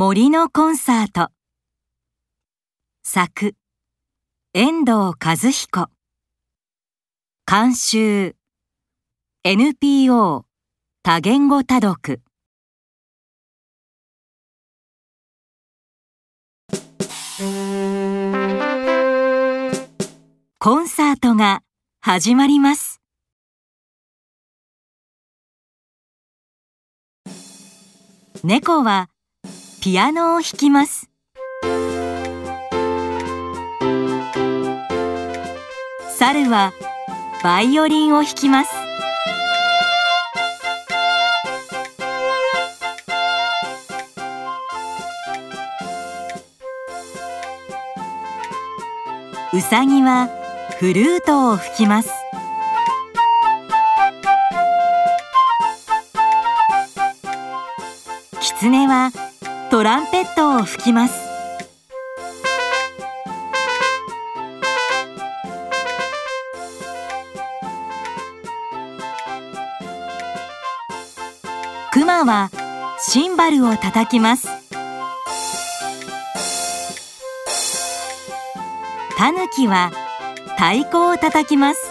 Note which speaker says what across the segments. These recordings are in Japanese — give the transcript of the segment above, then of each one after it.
Speaker 1: 森のコンサート。作。遠藤和彦。監修。NPO 多言語多読。コンサートが始まります。猫はピアノを弾きます。猿はバイオリンを弾きます。うさぎはフルートを吹きます。キツネはトランペットを吹きます。クマはシンバルを叩きます。タヌキは太鼓を叩きます。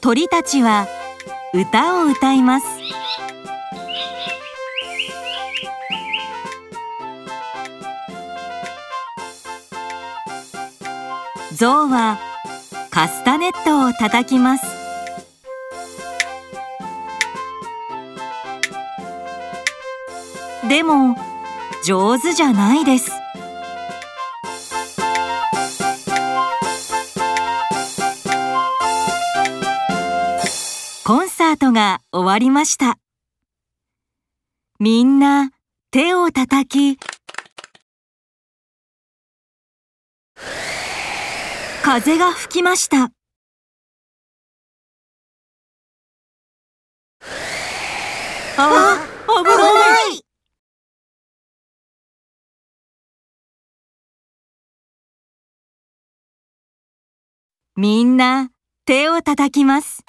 Speaker 1: 鳥たちは歌を歌います。象はカスタネットを叩きます。でも上手じゃないです。コンサートが終わりました。みんな手を叩き。風が吹きました。あ、危ない。みんな手を叩きます。